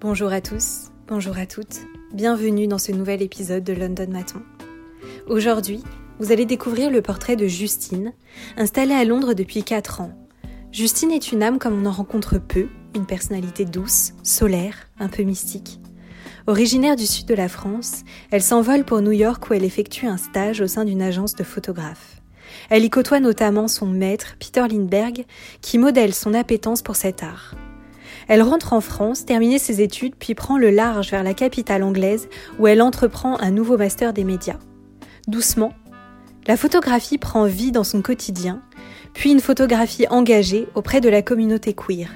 Bonjour à tous, bonjour à toutes, bienvenue dans ce nouvel épisode de London Maton. Aujourd'hui, vous allez découvrir le portrait de Justine, installée à Londres depuis 4 ans. Justine est une âme comme on en rencontre peu, une personnalité douce, solaire, un peu mystique. Originaire du sud de la France, elle s'envole pour New York où elle effectue un stage au sein d'une agence de photographes. Elle y côtoie notamment son maître, Peter Lindbergh, qui modèle son appétence pour cet art. Elle rentre en France, termine ses études, puis prend le large vers la capitale anglaise où elle entreprend un nouveau master des médias. Doucement, la photographie prend vie dans son quotidien, puis une photographie engagée auprès de la communauté queer.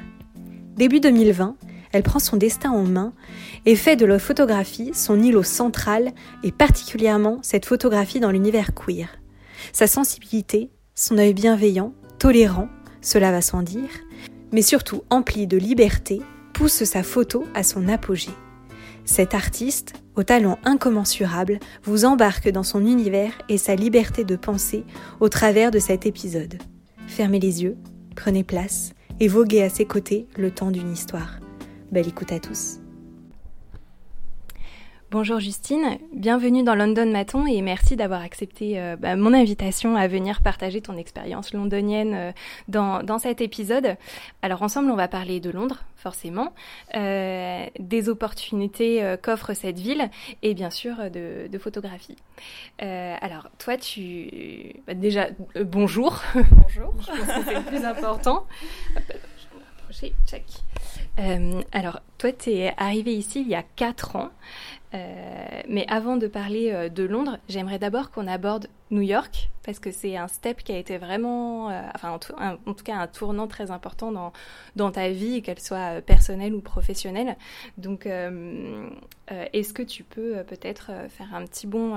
Début 2020, elle prend son destin en main et fait de la photographie son îlot central et particulièrement cette photographie dans l'univers queer. Sa sensibilité, son œil bienveillant, tolérant, cela va sans dire, mais surtout empli de liberté, pousse sa photo à son apogée. Cet artiste, au talent incommensurable, vous embarque dans son univers et sa liberté de penser au travers de cet épisode. Fermez les yeux, prenez place et voguez à ses côtés le temps d'une histoire. Belle écoute à tous. Bonjour Justine, bienvenue dans London Maton et merci d'avoir accepté euh, bah, mon invitation à venir partager ton expérience londonienne euh, dans, dans, cet épisode. Alors ensemble on va parler de Londres forcément, euh, des opportunités qu'offre cette ville et bien sûr de, de photographie. alors toi tu... Bah, déjà bonjour. Bonjour. Je pense que c'est le plus important. Check. Euh, alors, toi, tu es arrivé ici il y a 4 ans. Euh, mais avant de parler euh, de Londres, j'aimerais d'abord qu'on aborde New York, parce que c'est un step qui a été vraiment, enfin en tout, en tout, cas un tournant très important dans, dans ta vie, qu'elle soit personnelle ou professionnelle. Donc, est-ce que tu peux peut-être faire un petit bond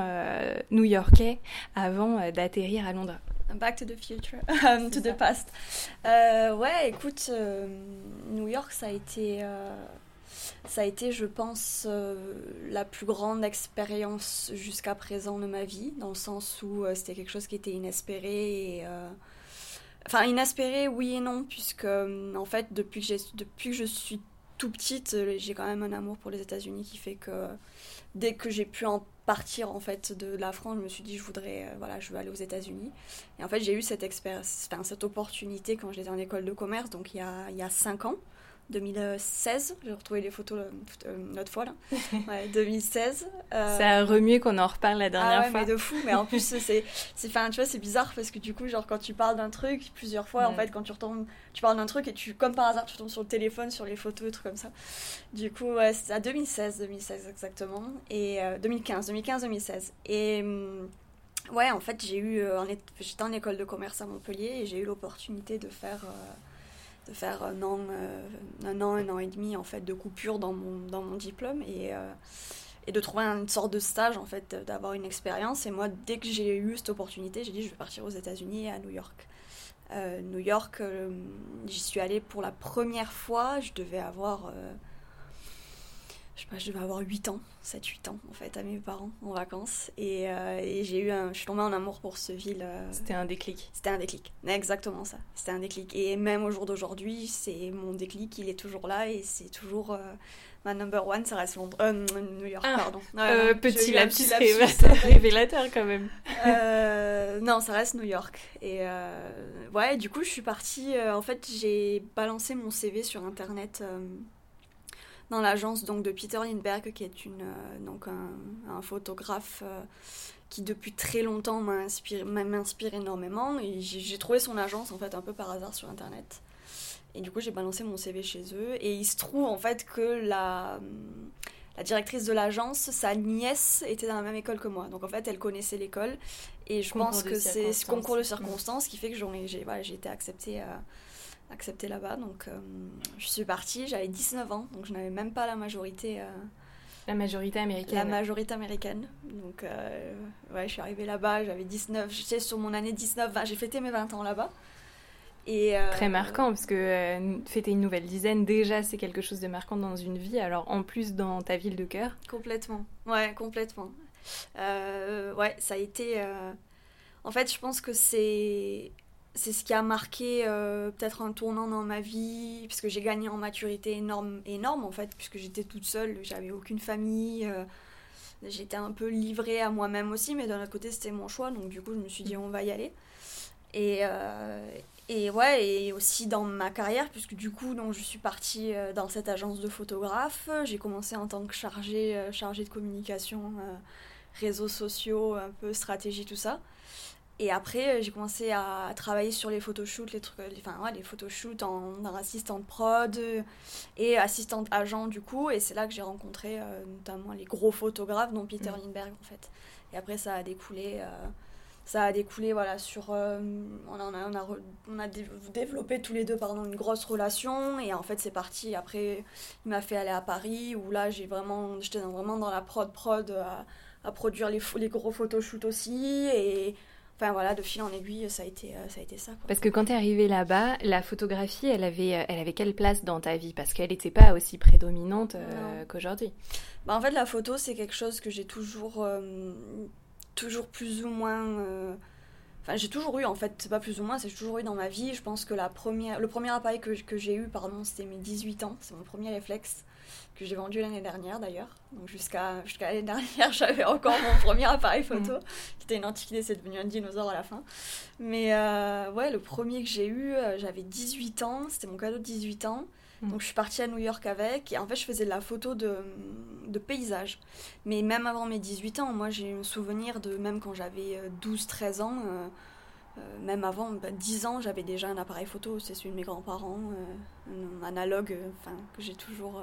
new-yorkais avant d'atterrir à Londres? Back to the future, um, to the past. Euh, ouais, écoute, euh, New York, ça a été, euh, ça a été, je pense, la plus grande expérience jusqu'à présent de ma vie, dans le sens où c'était quelque chose qui était inespéré et enfin inespéré, oui et non, puisque en fait, depuis que, depuis que je suis tout petite, j'ai quand même un amour pour les États-Unis qui fait que dès que j'ai pu en partir en fait de la France, je me suis dit je voudrais euh, voilà, je veux aller aux États-Unis. Et en fait, j'ai eu cette expérience enfin, cette opportunité quand j'étais en école de commerce donc il y a il y a 5 ans. 2016, j'ai retrouvé les photos l'autre euh, fois là. Ouais, 2016. Euh... Ça a remué qu'on en reparle la dernière ah ouais, fois. Mais de fou, mais en plus c'est c'est enfin tu vois, c'est bizarre parce que du coup genre quand tu parles d'un truc plusieurs fois en fait quand tu retombes tu parles d'un truc et tu comme par hasard tu tombes sur le téléphone sur les photos trucs comme ça. Du coup, ouais, c'est à 2016, 2016 exactement et 2015, 2015 2016 et hum, Ouais, en fait, j'ai eu, euh, j'étais en école de commerce à Montpellier et j'ai eu l'opportunité de faire euh, de faire un an, euh, un an, un an et demi en fait de coupure dans mon, dans mon diplôme et, euh, et de trouver une sorte de stage en fait, d'avoir une expérience. Et moi, dès que j'ai eu cette opportunité, j'ai dit je vais partir aux États-Unis à New York. Euh, New York, j'y suis allée pour la première fois. Je devais avoir je sais pas, je devais avoir 8 ans, 7-8 ans en fait, à mes parents en vacances. Et, euh, et j'ai eu un, je suis tombée en amour pour ce ville. Euh, C'était un déclic. C'était un déclic, exactement ça. C'était un déclic. Et même au jour d'aujourd'hui, c'est mon déclic, il est toujours là et c'est toujours euh, ma number one, ça reste Londres, New York, ah, pardon. petit lapsus, révélateur quand même. non, ça reste New York. Et ouais, du coup, je suis partie. en fait, j'ai balancé mon CV sur internet dans l'agence donc de Peter Lindbergh, qui est une, euh, donc un, photographe euh, qui depuis très longtemps m'inspire énormément. Et j'ai trouvé son agence en fait un peu par hasard sur internet. Et du coup, j'ai balancé mon CV chez eux. Et il se trouve en fait que la, la directrice de l'agence, sa nièce était dans la même école que moi. Donc en fait, elle connaissait l'école. Et je pense que c'est ce concours de circonstances qui fait que j'ai voilà, été acceptée. à accepté là-bas. Donc euh, je suis partie, j'avais 19 ans, donc je n'avais même pas la majorité. Euh, la majorité américaine. La majorité américaine. Donc euh, ouais, je suis arrivée là-bas, j'avais 19, j'étais sur mon année 19, j'ai fêté mes 20 ans là-bas. Et Très marquant, parce que fêter une nouvelle dizaine, déjà, c'est quelque chose de marquant dans une vie, alors en plus dans ta ville de cœur. Complètement, ouais, complètement. ouais, ça a été... En fait, je pense que c'est c'est ce qui a marqué euh, peut-être un tournant dans ma vie, puisque j'ai gagné en maturité énorme, énorme en fait, puisque j'étais toute seule, j'avais aucune famille, euh, j'étais un peu livrée à moi-même aussi, mais d'un autre côté c'était mon choix, donc du coup je me suis dit on va y aller. Et, euh, et ouais, et aussi dans ma carrière, puisque du coup donc, je suis partie dans cette agence de photographe, j'ai commencé en tant que chargée, chargée de communication, réseaux sociaux, un peu stratégie, tout ça. Et après, euh, j'ai commencé à travailler sur les photoshoots, les trucs, enfin, ouais, les photoshoots en, en, assistante prod euh, et assistante agent du coup. Et c'est là que j'ai rencontré euh, notamment les gros photographes, dont Peter mm. Lindbergh en fait. Et après, ça a découlé, ça a découlé voilà sur, on a, on a, on a développé tous les deux pardon une grosse relation. Et en fait, c'est parti. Après, il m'a fait aller à Paris où là, j'ai vraiment, j'étais vraiment dans la prod prod à, à produire les, les gros photoshoots aussi et Enfin voilà, de fil en aiguille, ça a été, euh, ça, a été ça. Parce que quand tu es arrivée là-bas, la photographie, elle avait, euh, elle avait quelle place dans ta vie? Parce qu'elle n'était pas aussi prédominante euh, qu'aujourd'hui. Bah, en fait, la photo, c'est quelque chose que j'ai toujours, toujours plus ou moins... Enfin, j'ai toujours eu, en fait, c'est pas plus ou moins, c'est toujours eu dans ma vie. Je pense que la première, le premier appareil que, que j'ai eu, pardon, c'était mes 18 ans. C'est mon premier réflexe que j'ai vendu l'année dernière d'ailleurs. Donc jusqu'à jusqu'à l'année dernière, j'avais encore mon premier appareil photo, mm. qui était une antiquité, c'est devenu un dinosaure à la fin. Mais euh, ouais, le premier que j'ai eu, euh, j'avais 18 ans, c'était mon cadeau de 18 ans. Mm. Donc je suis partie à New York avec, et en fait je faisais de la photo de, de paysage. Mais même avant mes 18 ans, moi j'ai un souvenir de, même quand j'avais 12-13 euh, ans, même avant 10 ans, j'avais déjà un appareil photo, c'est celui de mes grands-parents, un analogue enfin, que j'ai toujours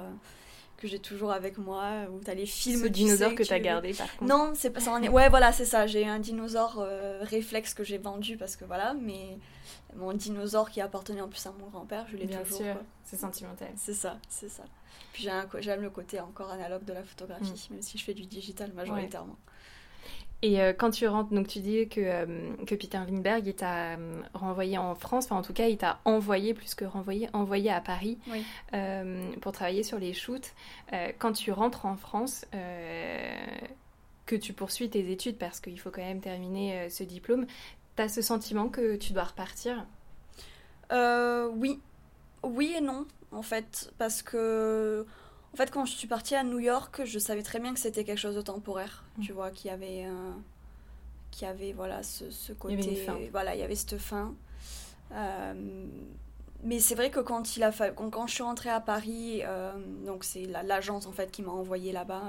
que j'ai toujours avec moi, où t'as les films. Ce dinosaure que t'as gardé par contre. Non, c'est pas ça. Ouais, voilà, c'est ça. J'ai un dinosaure euh, réflexe que j'ai vendu parce que voilà, mais mon dinosaure qui appartenait en plus à mon grand-père, je l'ai toujours. Bien sûr, c'est sentimental. C'est ça, c'est ça. Puis j'aime le côté encore analogue de la photographie, mm. même si je fais du digital majoritairement. Et euh, quand tu rentres, donc tu dis que, euh, que Peter Lindbergh, il t'a euh, renvoyé en France, enfin en tout cas, il t'a envoyé, plus que renvoyé, envoyé à Paris pour travailler sur les shoots. quand tu rentres en France, que tu poursuis tes études, parce qu'il faut quand même terminer ce diplôme, tu as ce sentiment que tu dois repartir? Oui. Oui et non, en fait, parce que en fait, quand je suis partie à New York, je savais très bien que c'était quelque chose de temporaire, mm. tu vois, qu'il y avait, euh, qui avait voilà, ce, ce côté. Il y avait une fin. Voilà, il y avait cette fin. Euh, mais c'est vrai que quand, il a quand, je suis rentrée à Paris, euh, donc c'est l'agence en fait qui m'a envoyée là-bas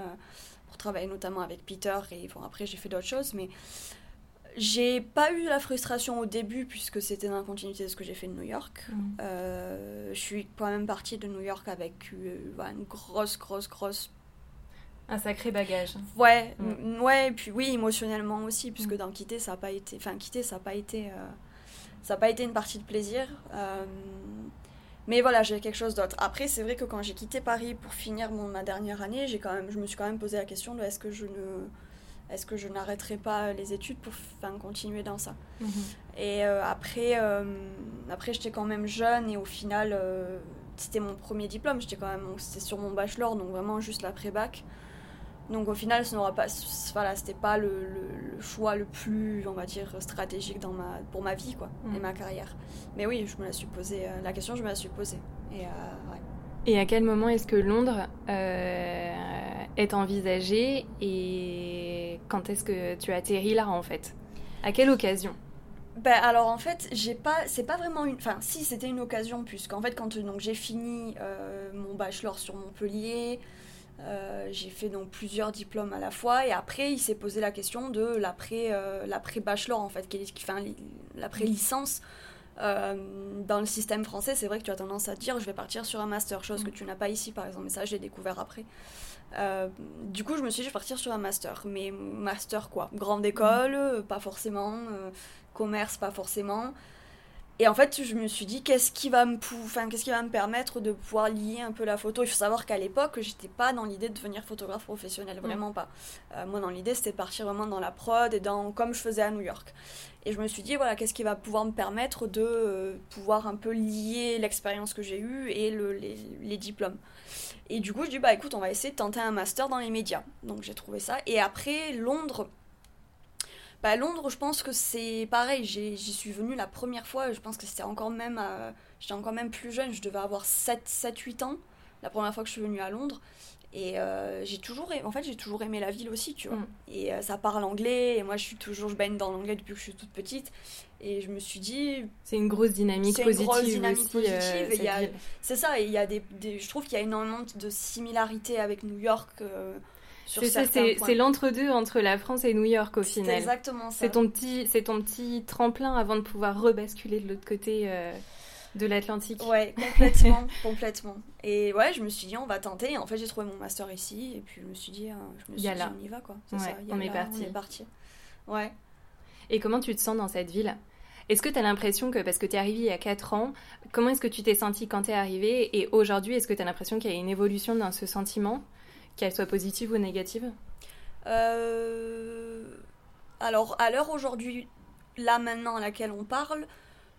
pour travailler notamment avec Peter et bon, après j'ai fait d'autres choses, mais j'ai pas eu la frustration au début puisque c'était dans la continuité de ce que j'ai fait de New York. Mm. Euh, je suis quand même partie de New York avec euh, une grosse, grosse, grosse. Un sacré bagage. Ouais, mm. ouais, et puis oui, émotionnellement aussi, puisque mm. dans quitter, ça n'a pas été. Enfin, quitter, ça n'a pas été. Euh, ça n'a pas été une partie de plaisir. mais voilà, j'ai quelque chose d'autre. Après, c'est vrai que quand j'ai quitté Paris pour finir mon, ma dernière année, j'ai quand même, je me suis quand même posé la question de est-ce que je ne est-ce que je n'arrêterai pas les études pour continuer dans ça? Mhm. Et euh, après, euh, après j'étais quand même jeune et au final, euh, c'était mon premier diplôme. J'étais quand même, c'était sur mon bachelor, donc vraiment juste l'après-bac. Donc au final, ce n'aura pas, voilà, c'était pas le, le, choix le plus, on va dire, stratégique dans ma, pour ma vie, quoi, et mhm. ma carrière. Mais oui, je me la suis posé, la question, je me la suis posée. Et ouais. Et à quel moment est-ce que Londres est envisagé et quand est-ce que tu atterris là en fait? À quelle occasion? Ben alors en fait j'ai pas c'est pas vraiment une enfin si c'était une occasion puisqu'en fait quand donc j'ai fini euh, mon bachelor sur Montpellier euh, j'ai fait donc plusieurs diplômes à la fois et après il s'est posé la question de l'après l'après bachelor en fait qui, qui fait l'après licence euh, dans le système français, c'est vrai que tu as tendance à te dire je vais partir sur un master, chose que mm. tu n'as pas ici par exemple, mais ça j'ai découvert après. Euh, du coup, je me suis dit je vais partir sur un master, mais master quoi? Grande école, mm. pas forcément, euh, commerce, pas forcément. Et en fait, je me suis dit, qu'est-ce qui va me, enfin, qu'est-ce qui va me permettre de pouvoir lier un peu la photo? Il faut savoir qu'à l'époque, j'étais pas dans l'idée de devenir photographe professionnel, vraiment pas. Euh, moi, dans l'idée, c'était de partir vraiment dans la prod et dans comme je faisais à New York. Et je me suis dit, voilà, qu'est-ce qui va pouvoir me permettre de euh, pouvoir un peu lier l'expérience que j'ai eue et le, les, les, diplômes. Et du coup, je dis, bah écoute, on va essayer de tenter un master dans les médias. Donc j'ai trouvé ça. Et après, Londres bah, Londres, je pense que c'est pareil. J'y suis venue la première fois. Je pense que c'était encore même. J'étais encore même plus jeune. Je devais avoir 7-8 ans la première fois que je suis venue à Londres. Et euh, j'ai toujours, en fait, j'ai toujours aimé la ville aussi, tu vois. Mm. Et euh, ça parle anglais, et moi, je suis toujours, je baigne dans l'anglais depuis que je suis toute petite. Et je me suis dit. C'est une grosse dynamique positive. C'est une grosse dynamique aussi, positive. c'est ça, et il y a des, je trouve qu'il y a énormément de similarités avec New York. Euh, c'est c'est l'entre-deux entre la France et New York au final. C'est exactement ça. C'est ton, petit, ton petit tremplin avant de pouvoir rebasculer de l'autre côté de l'Atlantique. Ouais, complètement, complètement. Et ouais, je me suis dit, on va tenter. En fait, j'ai trouvé mon master ici, et puis je me suis dit, hein, je me suis dit on y va, quoi. ça, on, est parti. on est parti. Ouais. Et comment tu te sens dans cette ville? Est-ce que tu as l'impression que, parce que tu es arrivée il y a 4 ans, comment est-ce que tu t'es sentie quand tu es arrivée? Et aujourd'hui, est-ce que tu as l'impression qu'il y a une évolution dans ce sentiment, qu'elle soit positive ou négative euh... Alors, à l'heure aujourd'hui, là maintenant à laquelle on parle,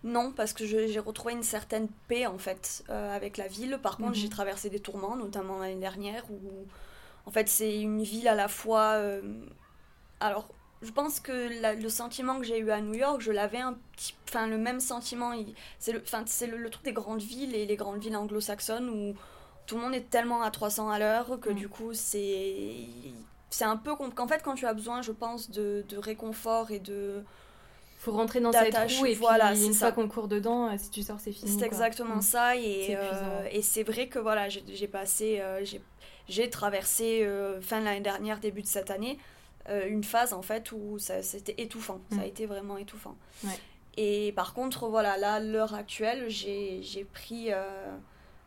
non, parce que j'ai retrouvé une certaine paix en fait euh, avec la ville. Par contre, j'ai mhm. traversé des tourments, notamment l'année dernière, où en fait c'est une ville à la fois. Euh, alors, je pense que le sentiment que j'ai eu à New York, je l'avais un petit, enfin le même sentiment. C'est le, enfin c'est le, truc des grandes villes et les grandes villes anglo-saxonnes où tout le monde est tellement à 300 à l'heure que mhm. du coup c'est c'est un peu qu'en fait quand tu as besoin, je pense, de réconfort et de faut rentrer dans cette roue et voilà, puis une fois qu'on court dedans, euh, si tu sors, c'est fini. C'est exactement mm. ça et, euh, et c'est vrai que voilà, j'ai passé, euh, j'ai traversé fin de l'année dernière, début de cette année, une phase en fait où c'était étouffant. Ça a mm. été vraiment étouffant. Et par contre, voilà, là, l'heure actuelle, j'ai pris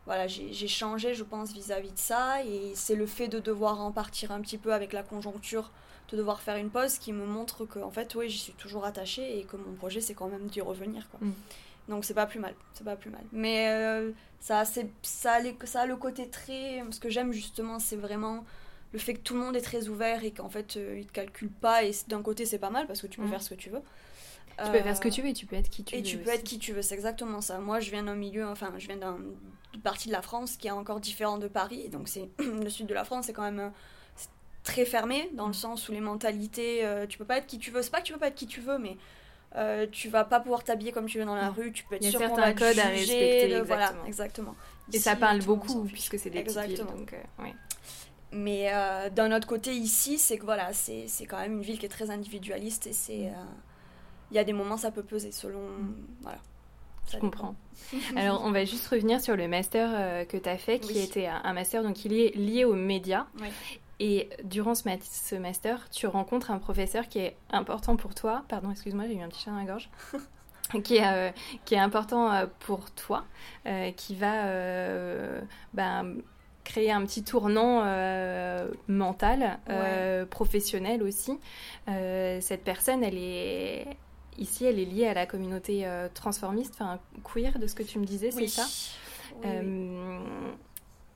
voilà, j'ai changé, je pense, vis-à-vis -vis de ça. Et c'est le fait de devoir en partir un petit peu avec la conjoncture de devoir faire une pause qui me montre que en fait oui j'y suis toujours attachée et que mon projet c'est quand même d'y revenir quoi. Mm. Donc c'est pas plus mal, c'est pas plus mal. Mais euh, ça, ça, ça a le côté très... Ce que j'aime justement c'est vraiment le fait que tout le monde est très ouvert et qu'en fait euh, ils te calculent pas et d'un côté c'est pas mal parce que tu peux mm. faire ce que tu veux. Tu peux faire ce que tu veux et tu peux être qui tu veux. Et tu peux être qui tu veux, c'est exactement ça. Moi je viens d'un milieu, enfin je viens d'une partie de la France qui est encore différent de Paris, donc c'est le sud de la France, c'est quand même très fermé dans le sens où les mentalités, euh, tu peux pas être qui tu veux. C'est pas que tu peux pas être qui tu veux, mais euh, tu vas pas pouvoir t'habiller comme tu veux dans la rue. Tu peux être Il y a certains codes à respecter. exactement. Voilà, exactement. Et ça parle beaucoup puisque c'est des exactement. donc euh, Mais d'un autre côté ici, c'est que voilà, c'est quand même une ville qui est très individualiste et c'est mm. Il y a des moments ça peut peser selon mm. voilà. Je comprends. Alors, on va juste revenir sur le master que tu as fait, qui était un, master donc, est lié aux médias. Oui. Et durant ce, master, tu rencontres un professeur qui est important pour toi. Pardon, excuse-moi, j'ai eu un petit chat dans la gorge. qui, est, euh, qui est important euh, pour toi, euh, qui va ben, créer un petit tournant mental, professionnel aussi. cette personne, elle est ici, elle est liée à la communauté transformiste, enfin queer, de ce que tu me disais, c'est ça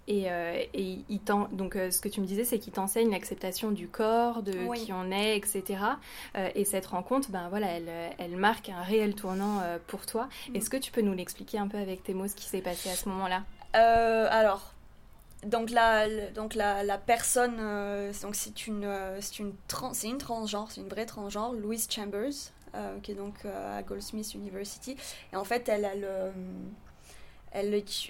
et, euh, et il donc euh, ce que tu me disais, c'est qu'il t'enseigne l'acceptation du corps, de qui on est, etc. Euh, et cette rencontre, ben voilà, elle, elle marque un réel tournant pour toi. Mm. Est-ce que tu peux nous l'expliquer un peu avec tes mots ce qui s'est passé à ce moment-là? Alors, donc la, donc la, la personne, donc c'est une, c'est une, c'est une transgenre, c'est une vraie transgenre, Louise Chambers, qui est donc à Goldsmith University. Et en fait, elle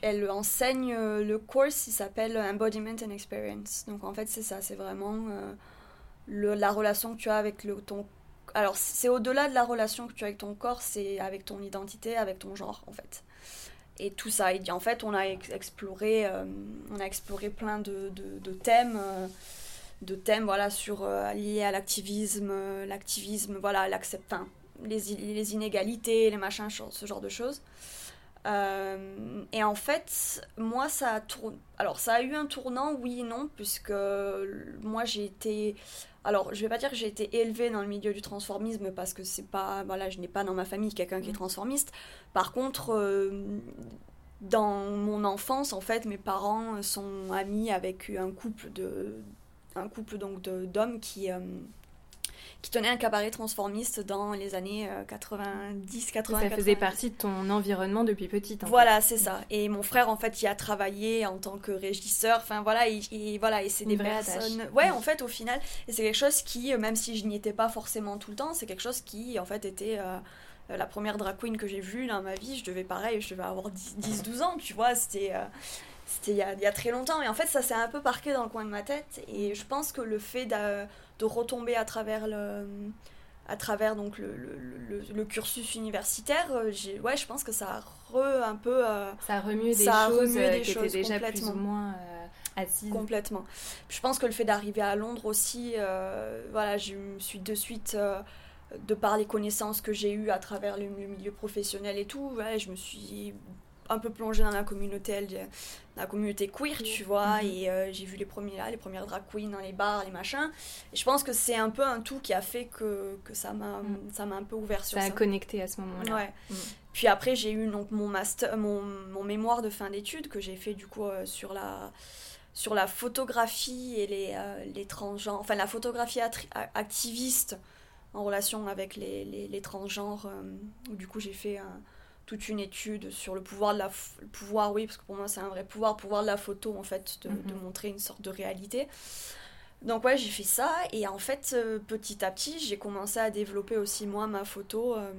elle, enseigne euh, le course qui s'appelle Embodiment and Experience. Donc en fait, c'est ça, c'est vraiment euh, la relation que tu as avec le, ton. Alors, c'est au-delà de la relation que tu as avec ton corps, c'est avec ton identité, avec ton genre, en fait. Et tout ça. Et en fait, on a exploré, euh, on a exploré plein de, de, thèmes. De thèmes voilà sur liés à l'activisme l'activisme voilà l'accept les, les inégalités les machins ce genre de choses euh, et en fait, moi, ça a. Alors, ça a eu un tournant, oui et non, puisque moi, j'ai été. Alors, je vais pas dire que j'ai été élevée dans le milieu du transformisme parce que c'est pas. Voilà, je n'ai pas dans ma famille quelqu'un qui est mm. transformiste. Par contre, euh, dans mon enfance, en fait, mes parents sont amis avec un couple de. Un couple donc d'hommes qui. Euh, qui tenait un cabaret transformiste dans les années 90, 80. Ça faisait partie de ton environnement depuis petite. voilà, c'est ça. Et mon frère, en fait, y a travaillé en tant que régisseur. Enfin, voilà, et, voilà, et c'est des personnes. Ouais, en fait, au final, et c'est quelque chose qui, même si je n'y étais pas forcément tout le temps, c'est quelque chose qui, en fait, était. la première drag queen que j'ai vue dans ma vie, je devais pareil, je devais avoir 10-12 ans, tu vois, c'était c'était il, y a très longtemps. Et en fait, ça s'est un peu parqué dans le coin de ma tête. Et je pense que le fait de, retomber à travers le à travers donc le, le, le, cursus universitaire, euh, ouais, je pense que ça a re, un peu... Euh, ça a remué des choses euh, qui étaient déjà plus ou moins assises. Complètement. Je pense que le fait d'arriver à Londres aussi, voilà, je me suis de suite, de par les connaissances que j'ai eues à travers le, milieu professionnel et tout, ouais, je me suis un peu plongée dans la communauté la communauté queer tu vois mhm. et euh, j'ai vu les premiers là les premières drag queens dans les bars les machins et je pense que c'est un peu un tout qui a fait que, que ça m'a mhm. ça m'a un peu ouvert sur ça ça a connecté à ce moment-là ouais. Mhm. puis après j'ai eu donc mon master mon, mon mémoire de fin d'études que j'ai fait du coup euh, sur la sur la photographie et les, euh, les transgenres enfin la photographie activiste en relation avec les, les, les transgenres où du coup j'ai fait un toute une étude sur le pouvoir de la pouvoir oui parce que pour moi c'est un vrai pouvoir pouvoir de la photo en fait de, de mhm. montrer une sorte de réalité. Donc ouais j'ai fait ça et en fait euh, petit à petit j'ai commencé à développer aussi moi ma photo euh,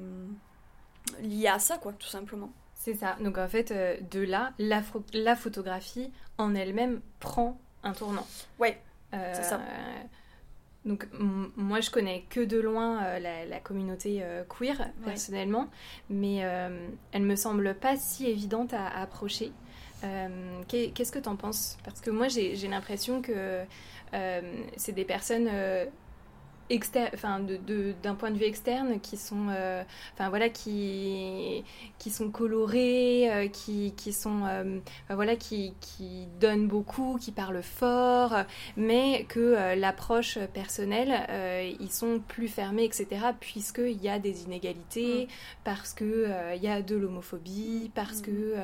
liée à ça quoi tout simplement. C'est ça. Donc en fait euh, de là la, la photographie en elle-même prend un tournant. Ouais c'est ça donc moi je connais que de loin euh, la, communauté euh, queer personnellement, mais euh, elle me semble pas si évidente à, à approcher. Qu'est-ce que tu en penses? Parce que moi j'ai l'impression que c'est des personnes enfin de, d'un point de vue externe qui sont euh, enfin voilà qui qui sont colorés euh, qui, qui sont euh, voilà qui, qui donnent beaucoup qui parlent fort mais que l'approche personnelle ils sont plus fermés etc puisqu'il y a des inégalités mm. parce que il y a de l'homophobie parce mm. que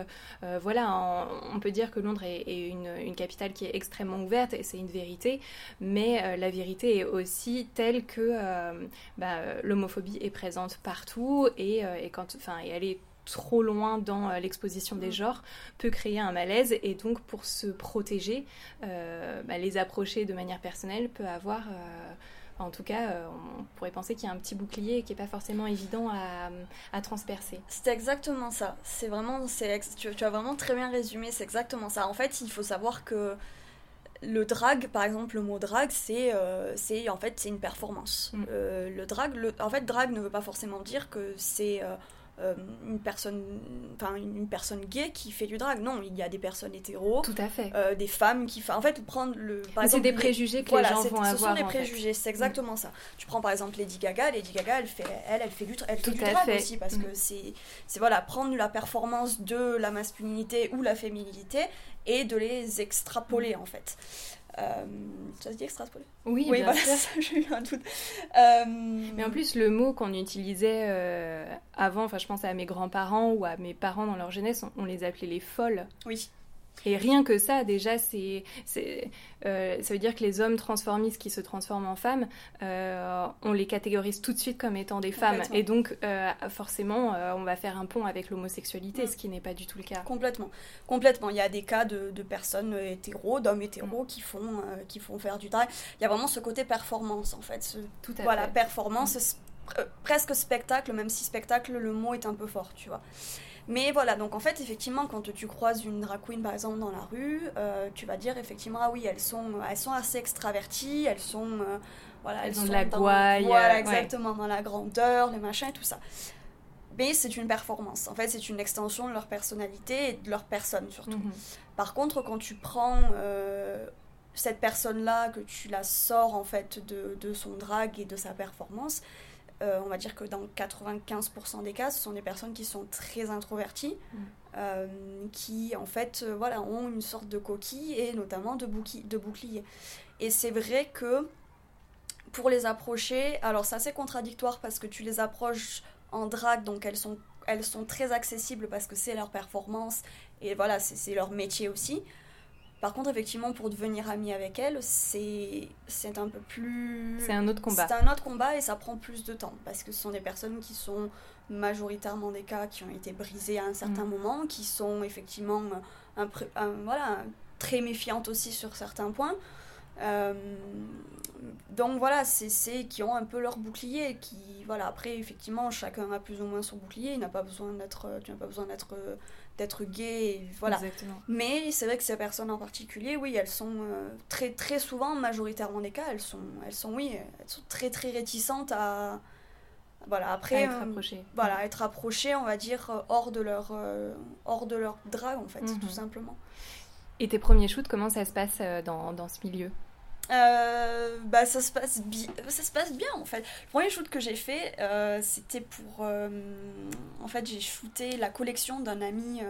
voilà on, peut dire que Londres est, est une, une, capitale qui est extrêmement ouverte et c'est une vérité mais la vérité est aussi telle que euh, bah, l'homophobie est présente partout et, euh, et quand, enfin, et elle est trop loin dans euh, l'exposition des mm. genres peut créer un malaise et donc pour se protéger, bah, les approcher de manière personnelle peut avoir en tout cas, on pourrait penser qu'il y a un petit bouclier qui n'est pas forcément évident à, à transpercer. C'est exactement ça. C'est vraiment, tu, tu as vraiment très bien résumé. C'est exactement ça. En fait, il faut savoir que le drag, par exemple, le mot drag, c'est euh, en fait c'est une performance. Mm. Euh, le drag, le, en fait, drag ne veut pas forcément dire que c'est euh, une personne enfin une personne gay qui fait du drag. Non il y a des personnes hétéros tout à fait. euh, des femmes qui en fait prendre le c'est des préjugés que les gens vont avoir ce sont des préjugés c'est exactement ça. Tu prends par exemple Lady Gaga Lady Gaga elle fait elle elle fait du elle fait du drag aussi parce que mm. c'est c'est voilà prendre la performance de la masculinité ou la féminité et de les extrapoler en fait euh, ça se dit extrapoler Oui, oui bien sûr. j'ai eu un doute. Euh, Mais en plus, le mot qu'on utilisait euh, avant, enfin, je pense à mes grands-parents ou à mes parents dans leur jeunesse, on, on les appelait les folles. Oui. Et rien que ça, déjà, c'est, euh, ça veut dire que les hommes transformistes qui se transforment en femmes, euh, on les catégorise tout de suite comme étant des femmes. Et donc, euh, forcément, on va faire un pont avec l'homosexualité, mm. ce qui n'est pas du tout le cas. Complètement. Complètement. Il y a des cas de, personnes hétéros, d'hommes hétéros mm. qui, font, qui font faire du drag. Il y a vraiment ce côté performance, en fait. tout à voilà, performance, mm. presque spectacle, même si spectacle, le mot est un peu fort, tu vois. Mais voilà, donc en fait, effectivement, quand tu croises une drag queen, par exemple, dans la rue, euh, tu vas dire effectivement, ah oui, elles sont, elles sont assez extraverties, elles sont... Euh, voilà, elles, ont de la gouaille. Voilà, exactement, dans la grandeur, les machins et tout ça. Mais c'est une performance. En fait, c'est une extension de leur personnalité et de leur personne, surtout. Mhm. Par contre, quand tu prends... Euh, cette personne-là, que tu la sors en fait de, de son drag et de sa performance, euh, on va dire que dans 95% des cas, ce sont des personnes qui sont très introverties, mm. euh, qui en fait euh, voilà, ont une sorte de coquille et notamment de, de bouclier. Et c'est vrai que pour les approcher, alors c'est assez contradictoire parce que tu les approches en drague, donc elles sont, elles sont très accessibles parce que c'est leur performance et voilà, c'est leur métier aussi. Par contre, effectivement, pour devenir amie avec elle, c'est un peu plus. C'est un autre combat. C'est un autre combat et ça prend plus de temps parce que ce sont des personnes qui sont majoritairement des cas qui ont été brisés à un certain mm. moment, qui sont effectivement un, voilà, très méfiantes aussi sur certains points. Euh, donc voilà, c'est qui ont un peu leur bouclier. Qui, voilà, après, effectivement, chacun a plus ou moins son bouclier. Il n'a pas besoin d'être, tu n'as pas besoin d'être, d'être gay. voilà. Mais c'est vrai que ces personnes en particulier, oui, elles sont euh, très, très souvent, majoritairement des cas, elles sont, elles sont, oui, elles sont très, très réticentes à. Voilà, après. être euh, approchées. voilà, être approchées, on va dire, hors de leur, hors de leur drague, en fait, tout mhm. simplement. Et tes premiers shoots, comment ça se passe dans, dans ce milieu? Euh, bah, ça, se passe ça se passe bien en fait. Le premier shoot que j'ai fait, euh, c'était pour. Euh, en fait, j'ai shooté la collection d'un ami,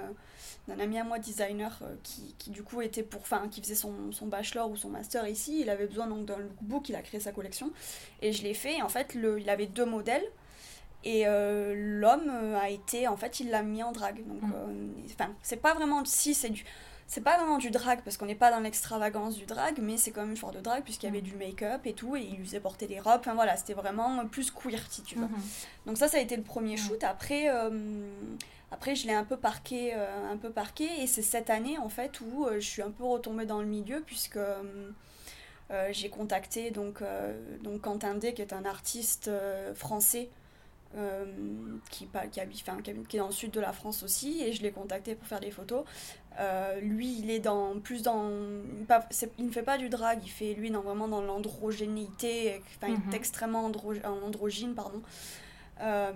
d'un ami à moi, designer, qui, qui, du coup était pour. Enfin, qui faisait son, son, bachelor ou son master ici. Il avait besoin donc d'un lookbook, il a créé sa collection. Et je l'ai fait. Et en fait, le, il avait deux modèles. Et l'homme a été. En fait, il l'a mis en drague. Donc, mmh. enfin, c'est pas vraiment. Si, c'est du c'est pas vraiment du drag parce qu'on n'est pas dans l'extravagance du drag, mais c'est quand même une forme de drag puisqu'il y avait mm. du make-up et tout, et il lui faisait porter des robes. Enfin voilà, c'était vraiment plus queer si tu veux. Mm-hmm. Donc ça, ça a été le premier shoot. Après, euh, après je l'ai un peu parqué, euh, un peu parqué, et c'est cette année en fait où euh, je suis un peu retombée dans le milieu puisque j'ai contacté donc, donc Quentin D, qui est un artiste français euh, qui, qui, habite, qui, est dans le sud de la France aussi, et je l'ai contacté pour faire des photos. Euh, lui, il est dans plus dans. il ne fait pas du drag, il fait lui dans, vraiment dans l'androgénéité, enfin, il est mhm. extrêmement andro, androgyne, pardon. Euh,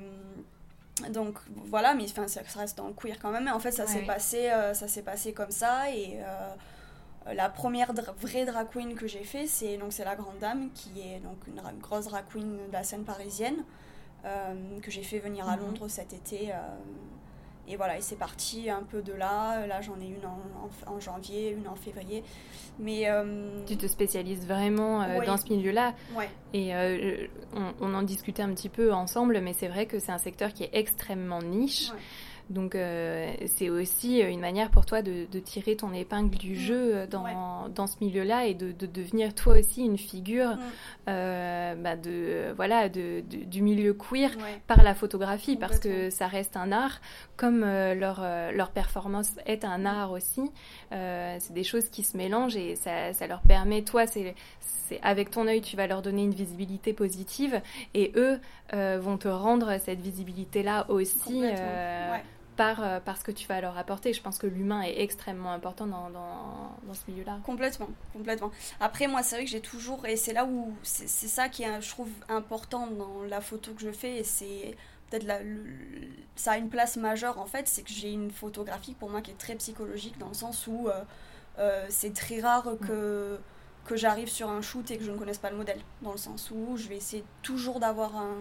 donc voilà, mais enfin, ça, reste dans le queer quand même. Mais en fait, ça s'est passé, ça s'est passé comme ça et la première vraie drag queen que j'ai fait, c'est donc c'est la Grande Dame qui est donc une, une grosse drag queen de la scène parisienne. Euh, que j'ai fait venir à mhm. Londres cet été. Euh, et voilà, et c'est parti un peu de là. Là, j'en ai une en, janvier, une en février. Mais euh, tu te spécialises vraiment dans ce milieu-là. Ouais. Et on, en discutait un petit peu ensemble, mais c'est vrai que c'est un secteur qui est extrêmement niche. Donc euh, c'est aussi une manière pour toi de, tirer ton épingle du mm. jeu dans, dans ce milieu-là et de, de, devenir toi aussi une figure mm. euh, bah de, voilà, de, du milieu queer par la photographie parce que ça reste un art comme euh, leur, leur performance est un mm. art aussi. c'est des choses qui se mélangent et ça, ça leur permet, toi, c'est avec ton œil, tu vas leur donner une visibilité positive et eux vont te rendre cette visibilité-là aussi par, euh, ce que tu vas leur apporter. Je pense que l'humain est extrêmement important dans, dans, ce milieu-là. Complètement, complètement. Après, moi, c'est vrai que j'ai toujours, et c'est là où, c'est ça qui est, je trouve, important dans la photo que je fais, et c'est peut-être ça a une place majeure en fait, c'est que j'ai une photographie pour moi qui est très psychologique dans le sens où euh, euh, c'est très rare que, que j'arrive sur un shoot et que je ne connaisse pas le modèle, dans le sens où je vais essayer toujours d'avoir un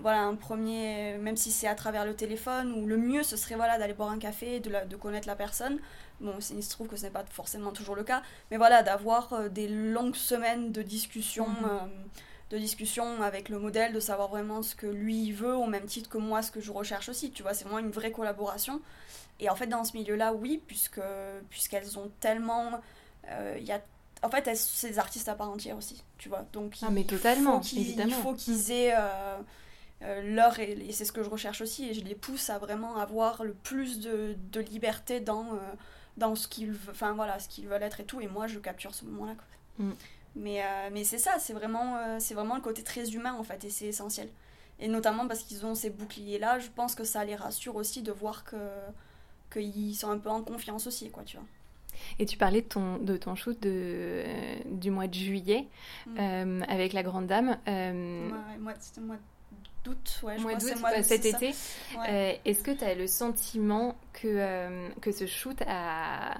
voilà un premier même si c'est à travers le téléphone ou le mieux ce serait voilà d'aller boire un café de, de connaître la personne bon il se trouve que ce n'est pas forcément toujours le cas mais voilà d'avoir euh, des longues semaines de discussion mhm. euh, de discussion avec le modèle de savoir vraiment ce que lui veut au même titre que moi ce que je recherche aussi tu vois c'est vraiment une vraie collaboration et en fait dans ce milieu là oui puisque puisqu'elles ont tellement euh, il y a en fait, c'est des artistes à part entière aussi, tu vois. Donc, ah, mais totalement, Il faut qu'ils aient euh, leur et, c'est ce que je recherche aussi et je les pousse à vraiment avoir le plus de, de liberté dans, euh, dans ce qu'ils enfin voilà ce qu'ils veulent être et tout et moi je capture ce moment là mm. mais, euh, mais c'est ça c'est vraiment c'est vraiment le côté très humain en fait et c'est essentiel et notamment parce qu'ils ont ces boucliers là je pense que ça les rassure aussi de voir que qu'ils sont un peu en confiance aussi quoi tu vois et tu parlais de ton, de ton shoot de, du mois de juillet mm. avec la grande dame. Euh... Ouais, c'était le mois d'août, ouais, mois d'août, bah, cet été. Euh, est-ce que tu as le sentiment que, euh, que ce shoot a,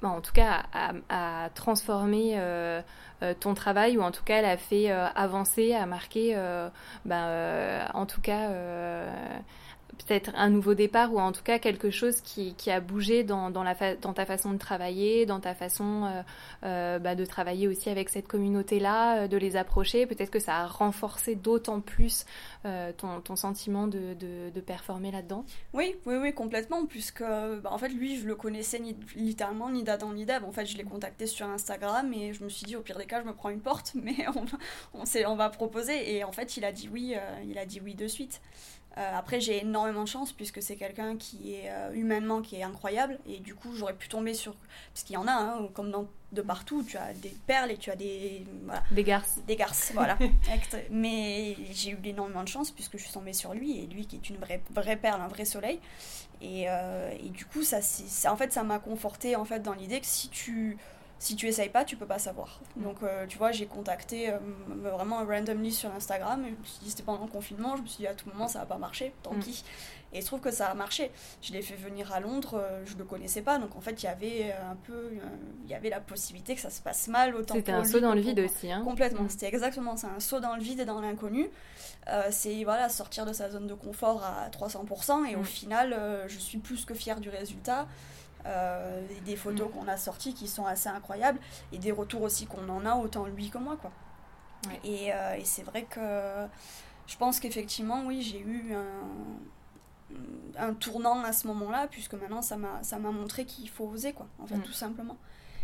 bah, en tout cas, a, transformé euh, ton travail ou en tout cas, elle a fait avancer, a marqué, bah, en tout cas, peut-être un nouveau départ ou en tout cas quelque chose qui, a bougé dans, ta façon de travailler, dans ta façon euh, euh, bah, de travailler aussi avec cette communauté-là, euh, de les approcher. Peut-être que ça a renforcé d'autant plus ton, sentiment de, performer là-dedans. Oui, oui, oui, complètement, puisque bah, en fait lui, je le connaissais ni, littéralement ni d'Adam ni d'Eve. En fait, je l'ai contacté sur Instagram et je me suis dit au pire des cas, je me prends une porte, mais on, on, on va proposer. Et en fait, il a dit oui, il a dit oui de suite. Euh, après, j'ai énormément de chance puisque c'est quelqu'un qui est euh, humainement qui est incroyable et du coup, j'aurais pu tomber sur parce qu'il y en a, hein, comme dans, de partout, tu as des perles et tu as des des garces, des garces, voilà. Mais j'ai eu énormément de chance puisque je suis tombée sur lui et lui qui est une vraie vraie perle, un vrai soleil. Et, euh, et du coup, ça, ça, en fait, ça m'a conforté en fait dans l'idée que si tu si tu essayes pas, tu peux pas savoir. Mm. Donc, euh, tu vois, j'ai contacté euh, vraiment randomly sur Instagram. je me suis dit, c'était pendant le confinement. Je me suis dit, à tout moment, ça va pas marcher, tant mm. pis. Et je trouve que ça a marché. Je l'ai fait venir à Londres, euh, je le connaissais pas. Donc, en fait, il y avait un peu. Il y avait la possibilité que ça se passe mal autant C'était un saut dans le vide aussi. Hein. Complètement. Mm. C'était exactement ça. Un saut dans le vide et dans l'inconnu. c'est voilà, sortir de sa zone de confort à 300%. Et au final, je suis plus que fière du résultat. Euh, des photos mm. qu'on a sorties qui sont assez incroyables et des retours aussi qu'on en a autant lui que moi quoi. Et, euh, et c'est vrai que je pense qu'effectivement oui j'ai eu un, un, tournant à ce moment-là puisque maintenant ça m'a ça m'a montré qu'il faut oser quoi en fait mm. tout simplement.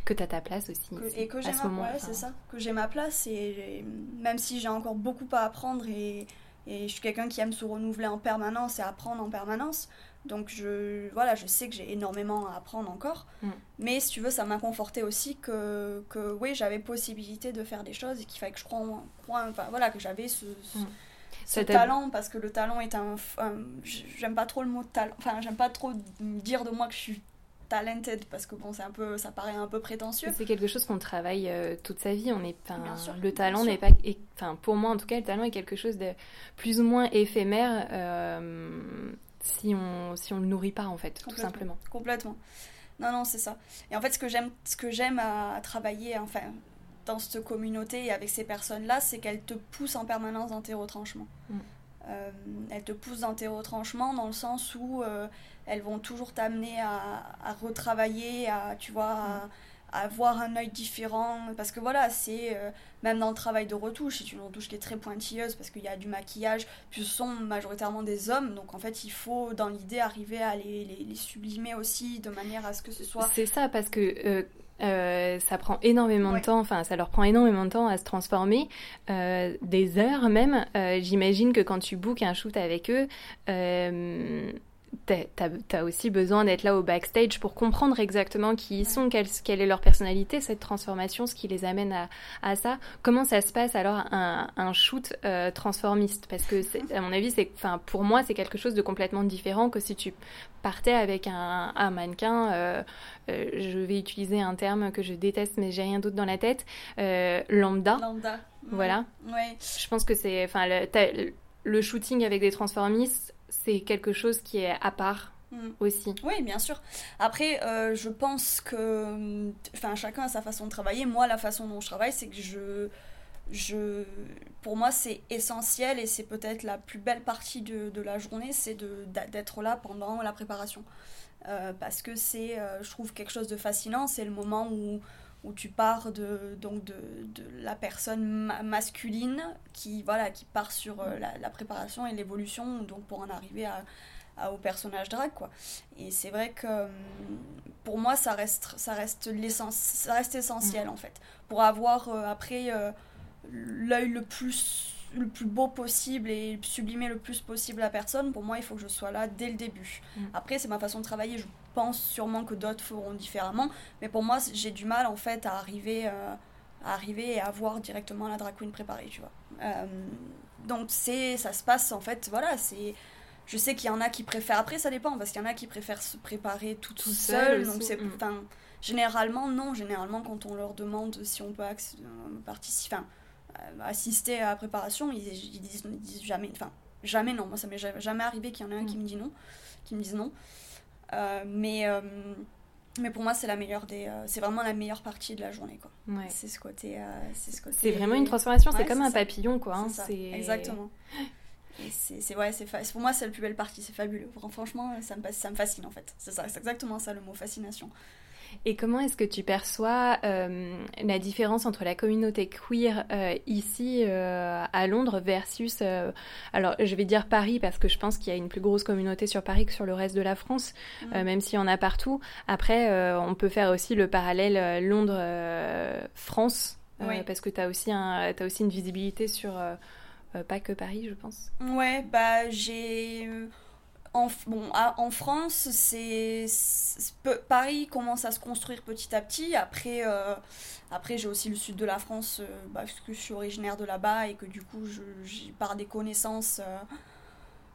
Que tu as ta place aussi. et que j'ai ma, c'est ça. Que j'ai ma place et même si j'ai encore beaucoup à apprendre et, et je suis quelqu'un qui aime se renouveler en permanence et apprendre en permanence, donc je, voilà, je sais que j'ai énormément à apprendre encore. Mm. Mais si tu veux, ça m'a conforté aussi que, que oui, j'avais possibilité de faire des choses et qu'il fallait que je prenne, enfin voilà, que j'avais ce, ce, mm. talent parce que le talent est un, j'aime pas trop le mot talent, enfin j'aime pas trop dire de moi que je suis talented parce que bon c'est un peu ça paraît un peu prétentieux c'est quelque chose qu'on travaille euh, toute sa vie on est le talent n'est pas enfin pour moi en tout cas le talent est quelque chose de plus ou moins éphémère euh, si on si on le nourrit pas en fait tout simplement. Complètement. Non non c'est ça. Et en fait ce que j'aime ce que j'aime à, travailler enfin dans cette communauté et avec ces personnes là c'est qu'elles te poussent en permanence dans tes retranchements. Mm. euh, elles te poussent dans tes retranchements dans le sens où euh, elles vont toujours t'amener à, à, retravailler à tu vois à, mm avoir un œil différent parce que voilà c'est euh, même dans le travail de retouche c'est une retouche qui est très pointilleuse parce qu'il y a du maquillage puis ce sont majoritairement des hommes donc en fait il faut dans l'idée arriver à les, les, sublimer aussi de manière à ce que ce soit c'est ça parce que euh, euh, ça prend énormément de temps, enfin ça leur prend énormément de temps à se transformer, des heures même. J'imagine que quand tu bookes un shoot avec eux, t'as as aussi besoin d'être là au backstage pour comprendre exactement qui ils sont, quelle, quelle, est leur personnalité, cette transformation, ce qui les amène à, à ça. Comment ça se passe alors un, un shoot euh, transformiste? Parce que à mon avis, c'est, enfin pour moi, c'est quelque chose de complètement différent que si tu partais avec un, un mannequin. Euh, euh, je vais utiliser un terme que je déteste, mais j'ai rien d'autre dans la tête. lambda. Lambda. Voilà. Ouais. Je pense que c'est, enfin le, le shooting avec des transformistes c'est quelque chose qui est à part mm. aussi. Oui, bien sûr. Après, euh, je pense que enfin, chacun a sa façon de travailler. Moi, la façon dont je travaille, c'est que je, je, pour moi, c'est essentiel et c'est peut-être la plus belle partie de, de la journée, c'est d'être là pendant la préparation. Euh, parce que c'est, euh, je trouve, quelque chose de fascinant. C'est le moment où où tu pars de, donc de, de la personne masculine qui, voilà, qui part sur euh, la, préparation et l'évolution donc pour en arriver à, au personnage drag quoi et c'est vrai que hum, pour moi ça reste ça reste l'essence ça reste essentiel mm. en fait pour avoir euh, après euh, l'œil le plus le plus beau possible et sublimer le plus possible la personne, pour moi, il faut que je sois là dès le début. Mm. Après, c'est ma façon de travailler. Je pense sûrement que d'autres feront différemment, mais pour moi, j'ai du mal en fait à arriver, euh, à arriver et à voir directement la drag queen préparée, tu vois. Euh, donc c'est, ça se passe en fait, voilà, c'est. Je sais qu'il y en a qui préfèrent. Après, ça dépend parce qu'il y en a qui préfèrent se préparer tout, tout seul. Donc c'est, mm. enfin, généralement non. Généralement, quand on leur demande si on peut euh, participer, assister à la préparation, ils, disent, jamais, enfin jamais non. Moi, ça m'est jamais arrivé qu'il y en ait un qui mm. me dit non, qui me dise non. Euh, mais euh, mais pour moi, c'est la meilleure des, c'est vraiment la meilleure partie de la journée, quoi. C'est ce côté, c'est ce côté. C'est vraiment une transformation. c'est comme un papillon, quoi. Hein, exactement. c'est ouais, c'est pour moi c'est la plus belle partie, c'est fabuleux. Franchement, ça me, ça me fascine en fait. C'est exactement ça le mot fascination. Et comment est-ce que tu perçois euh, la différence entre la communauté queer euh, ici euh, à Londres versus, alors je vais dire Paris parce que je pense qu'il y a une plus grosse communauté sur Paris que sur le reste de la France, mm. même s'il y en a partout. Après, on peut faire aussi le parallèle Londres-France parce que tu as, aussi as aussi une visibilité sur pas que Paris, je pense. Ouais, bah j'ai en, bon, en France, c'est Paris commence à se construire petit à petit. Après, euh, après j'ai aussi le sud de la France, euh, bah, parce que je suis originaire de là-bas et que du coup, j'ai par des connaissances. Euh,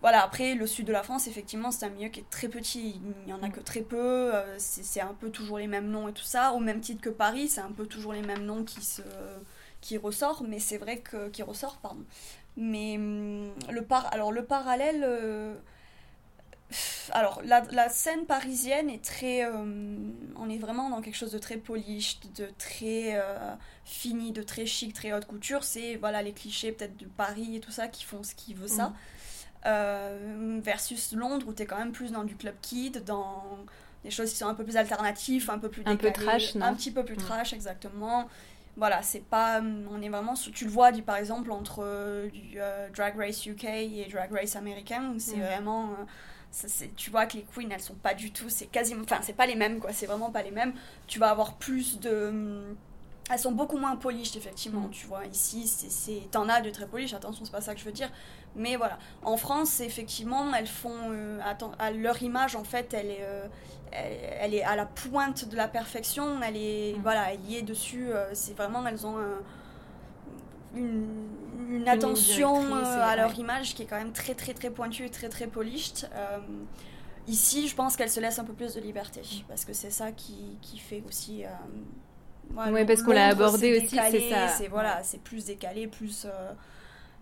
voilà, après, le sud de la France, effectivement, c'est un milieu qui est très petit. Il n'y en a que très peu. c'est un peu toujours les mêmes noms et tout ça. Au même titre que Paris, c'est un peu toujours les mêmes noms qui, se, qui ressortent. Mais c'est vrai que. qui ressort, pardon. Mais hum, le, par, alors, le parallèle alors la, scène parisienne est très euh, on est vraiment dans quelque chose de très polish de très euh, fini de très chic très haute couture c'est voilà les clichés peut-être de Paris et tout ça qui font ce qui veut ça mm. euh, versus Londres où tu es quand même plus dans du club kid dans des choses qui sont un peu plus alternatives un peu plus un peu trash un petit peu plus mm. trash exactement voilà, c'est pas. On est vraiment. Tu le vois, du, par exemple, entre du, Drag Race UK et Drag Race américain, c'est mm. vraiment tu vois que les queens elles sont pas du tout c'est quasiment enfin c'est pas les mêmes quoi. C'est vraiment pas les mêmes. Tu vas avoir plus de hum, elles sont beaucoup moins polished effectivement mm. tu vois. Ici c'est t'en as de très polish attention c'est pas ça que je veux dire. Mais voilà. En France effectivement elles font euh, à leur image en fait elle est euh, elle, est à la pointe de la perfection. Elle est mm. voilà elle y est dessus euh, c'est vraiment elles ont un une, attention euh, à leur image qui est quand même très très très pointue et très très polished. Euh, ici, je pense qu'elle se laisse un peu plus de liberté parce que c'est ça qui, qui, fait aussi. Euh, ouais, parce qu'on l'a abordé aussi, c'est ça. C'est voilà, c'est plus décalé, plus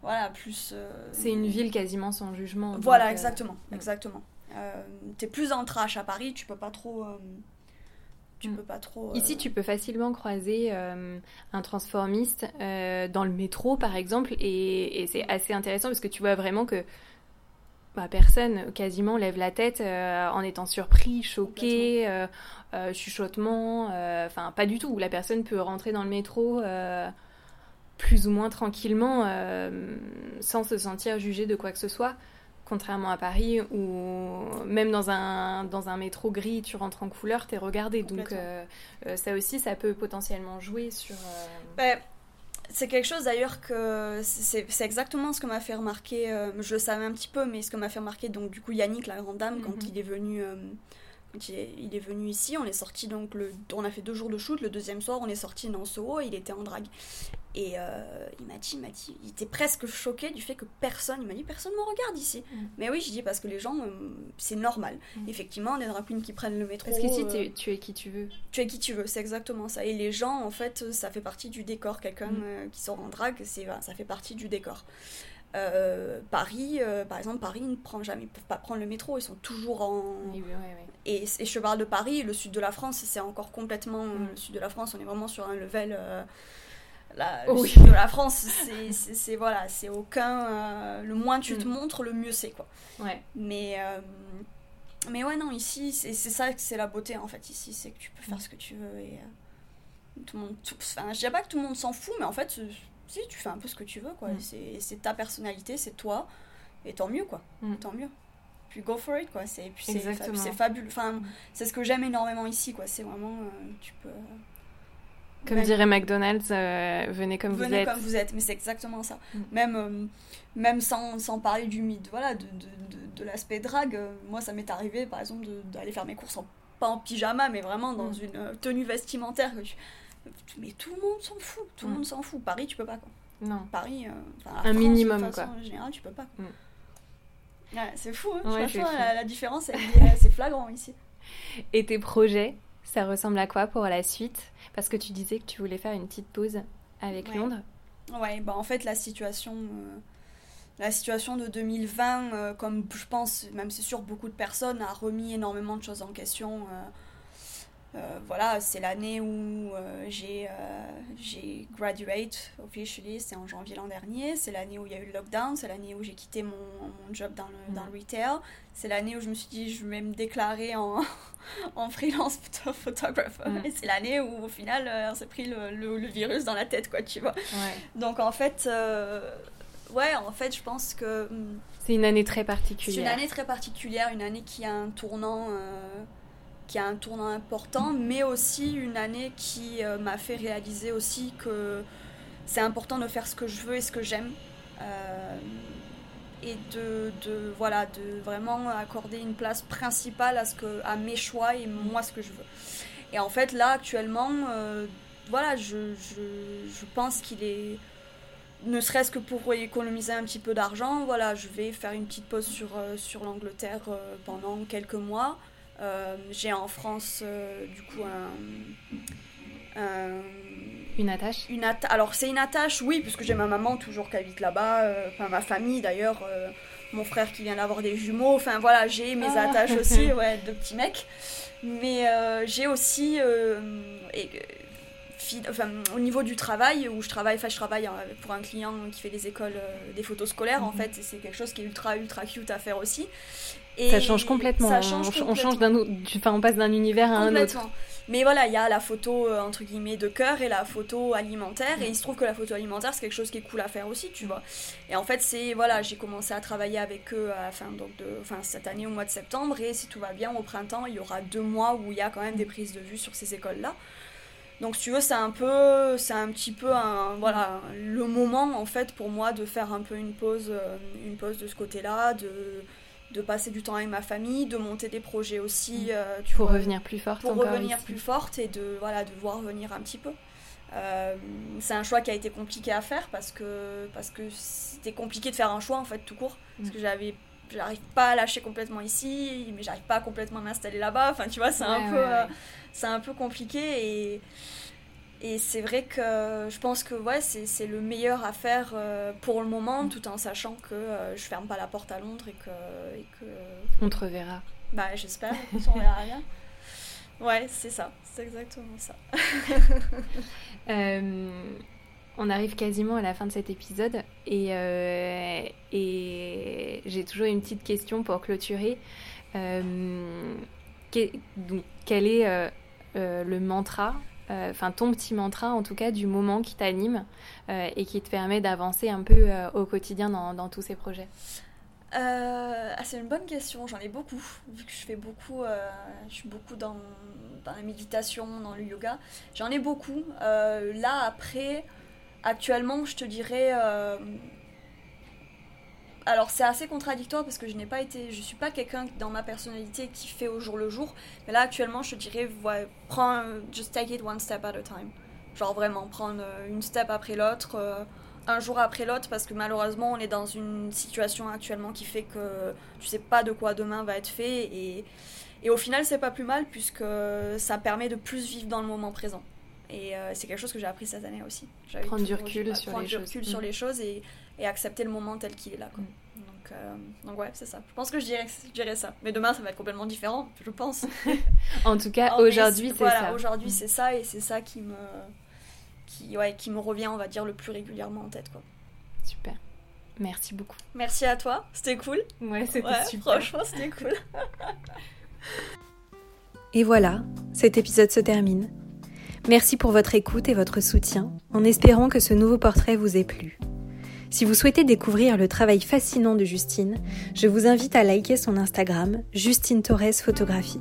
voilà, plus. c'est une ville quasiment sans jugement. Voilà, exactement, exactement. T'es plus en trash à Paris, tu peux pas trop tu mm. peux pas trop. Ici, tu peux facilement croiser euh, un transformiste euh, dans le métro, par exemple, et, c'est assez intéressant parce que tu vois vraiment que bah, personne quasiment lève la tête euh, en étant surpris, choqué, chuchotement, enfin pas du tout. La personne peut rentrer dans le métro plus ou moins tranquillement sans se sentir jugée de quoi que ce soit contrairement à Paris où même dans un, dans un métro gris, tu rentres en couleur, tu es regardé. Donc euh, euh, ça aussi, ça peut potentiellement jouer sur... Euh, bah, c'est quelque chose d'ailleurs que c'est exactement ce que m'a fait remarquer, je le savais un petit peu, mais ce que m'a fait remarquer donc du coup Yannick, la grande dame, quand mhm. il est venu il est, venu ici, on est sorti donc le, on a fait deux jours de shoot, le deuxième soir on est sorti dans Soho il était en drague. Et euh, il m'a dit, il m'a dit, il était presque choqué du fait que personne, il m'a dit personne me regarde ici. Mm. Mais oui, je dis parce que les gens, euh, c'est normal. Mm. Effectivement, des drag queens qui prennent le métro. Parce qu'ici, euh, tu es qui tu veux. Tu es qui tu veux, c'est exactement ça. Et les gens, en fait, ça fait partie du décor. Quelqu'un mm. qui sort en drague, c'est, ça fait partie du décor. Euh, Paris, euh, par exemple, Paris ne prend jamais, peuvent pas prendre le métro, ils sont toujours en. Et, et, je parle de Paris, le sud de la France, c'est encore complètement. Mm. Le sud de la France, on est vraiment sur un level. Euh, la, le sud de la France, c'est voilà, c'est aucun. le moins tu te mm. montres, le mieux c'est quoi. Ouais. Mais. mais ouais, non, ici, c'est ça que c'est la beauté en fait, ici, c'est que tu peux faire mm. ce que tu veux et. tout le monde. enfin, je dirais pas que tout le monde s'en fout, mais en fait si, tu fais un peu ce que tu veux, quoi. Mm. C'est ta personnalité, c'est toi, et tant mieux, quoi. Mm. Tant mieux. Puis go for it, quoi. C'est c'est fabuleux. Enfin, mm. c'est ce que j'aime énormément ici, quoi. C'est vraiment, euh, tu peux. Comme dirait McDonald's, euh, venez comme vous êtes. Venez comme vous êtes, mais c'est exactement ça. Même, euh, même sans, sans, parler du mythe, voilà, de, de, de, l'aspect drague, moi ça m'est arrivé par exemple d'aller faire mes courses en, pas en pyjama, mais vraiment dans une tenue vestimentaire mais tout le monde s'en fout, tout le mm. monde s'en fout. Paris, tu peux pas quoi. Non. Paris, euh, un minimum quoi. En général, tu peux pas. Mm. Ouais, c'est fou, hein. Franchement, la, différence, c'est flagrant ici. Et tes projets, ça ressemble à quoi pour la suite? Parce que tu disais que tu voulais faire une petite pause avec Londres. Ouais, bah en fait, la situation. Euh, la situation de 2020, euh, comme je pense, même c'est sûr, beaucoup de personnes, a remis énormément de choses en question euh, voilà, c'est l'année où euh, j'ai j'ai graduate officially, c'est en janvier l'an dernier. C'est l'année où il y a eu le lockdown, c'est l'année où j'ai quitté mon, mon, job dans le, dans le retail. C'est l'année où je me suis dit, je vais me déclarer en, en freelance photographe. Et c'est l'année où, au final, on s'est pris le, le, virus dans la tête, quoi, tu vois. Donc, en fait, ouais, en fait, je pense que. Hmm, c'est une année très particulière. C'est une année très particulière, une année qui a un tournant qui a un tournant important, mais aussi une année qui euh, m'a fait réaliser aussi que c'est important de faire ce que je veux et ce que j'aime. Euh, et de, de, voilà, de vraiment accorder une place principale à, ce que, à mes choix et moi ce que je veux. Et en fait, là, actuellement, euh, voilà, je, je, pense qu'il est ne serait-ce que pour économiser un petit peu d'argent, voilà, je vais faire une petite pause sur, sur l'Angleterre pendant quelques mois. Euh, j'ai en France, euh, du coup, un, une attache une Alors, c'est une attache, oui, puisque j'ai ma maman toujours qui habite là-bas, euh, enfin, ma famille d'ailleurs, mon frère qui vient d'avoir des jumeaux, enfin voilà, j'ai mes ah. attaches aussi, ouais, de petits mecs. Mais j'ai aussi. Et, Enfin, au niveau du travail, où je travaille, enfin, je travaille pour un client qui fait des écoles, des photos scolaires, en mhm. fait, c'est quelque chose qui est ultra, ultra cute à faire aussi ça change complètement. on, change d'un enfin, on passe d'un univers à un autre. Mais voilà, il y a la photo euh, entre guillemets de cœur et la photo alimentaire. Et il se trouve que la photo alimentaire, c'est quelque chose qui est cool à faire aussi, tu vois. Et en fait, c'est voilà, j'ai commencé à travailler avec eux à fin donc de, enfin, cette année au mois de septembre. Et si tout va bien, au printemps, il y aura deux mois où il y a quand même des prises de vue sur ces écoles-là. Donc, si tu veux, c'est un peu, c'est un petit peu un, voilà, le moment en fait pour moi de faire un peu une pause, euh, une pause de ce côté-là, de de passer du temps avec ma famille, de monter des projets aussi. Mm. Euh, pour revenir plus forte. Pour revenir plus forte et de, voilà, de voir venir un petit peu. Euh, c'est un choix qui a été compliqué à faire parce que parce que c'était compliqué de faire un choix en fait tout court parce mm. que j'avais j'arrive pas à lâcher complètement ici mais j'arrive pas complètement à m'installer là-bas enfin tu vois c'est un peu euh, c'est un peu compliqué et et c'est vrai que je pense que ouais, c'est le meilleur à faire euh, pour le moment, tout en sachant que euh, je ferme pas la porte à Londres et que. Et que... On te reverra. Bah, j'espère, on verra bien. Ouais, c'est ça, c'est exactement ça. Euh, on arrive quasiment à la fin de cet épisode et, et j'ai toujours une petite question pour clôturer. donc, quel est le mantra euh, enfin ton petit mantra en tout cas du moment qui t'anime euh, et qui te permet d'avancer un peu euh, au quotidien dans, tous ces projets ah, c'est une bonne question, j'en ai beaucoup, vu que je fais beaucoup, je suis beaucoup dans, dans, la méditation, dans le yoga, j'en ai beaucoup. là après, actuellement, je te dirais alors c'est assez contradictoire parce que je n'ai pas été, je suis pas quelqu'un dans ma personnalité qui fait au jour le jour. Mais là actuellement, je dirais, ouais, prends, just take it one step at a time. Genre vraiment prendre euh, une step après l'autre, euh, un jour après l'autre, parce que malheureusement, on est dans une situation actuellement qui fait que tu sais pas de quoi demain va être fait et et au final, c'est pas plus mal puisque ça permet de plus vivre dans le moment présent. Et euh, c'est quelque chose que j'ai appris cette année aussi. Prendre du recul, sur, prendre les du recul sur mm. les choses et et accepter le moment tel qu'il est là. Quoi. Mm. Donc, euh, donc ouais, c'est ça. Je pense que je dirais, je dirais ça. Mais demain, ça va être complètement différent, je pense. en tout cas, aujourd'hui, c'est voilà, ça. Aujourd'hui, mm. c'est ça et c'est ça qui me, qui, ouais, qui me revient, on va dire, le plus régulièrement en tête. Quoi. Super. Merci beaucoup. Merci à toi, c'était cool. Ouais, c'était super. Franchement, c'était cool. et voilà, cet épisode se termine. Merci pour votre écoute et votre soutien, en espérant que ce nouveau portrait vous ait plu. Si vous souhaitez découvrir le travail fascinant de Justine, je vous invite à liker son Instagram, Justine Torres Photographie.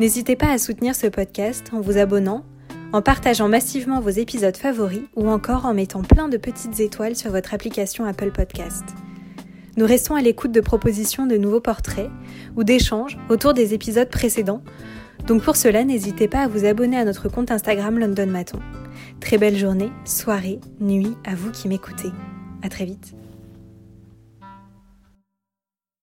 N'hésitez pas à soutenir ce podcast en vous abonnant, en partageant massivement vos épisodes favoris ou encore en mettant plein de petites étoiles sur votre application Apple Podcast. Nous restons à l'écoute de propositions de nouveaux portraits ou d'échanges autour des épisodes précédents, donc pour cela n'hésitez pas à vous abonner à notre compte Instagram London Maton. Très belle journée, soirée, nuit à vous qui m'écoutez. À très vite.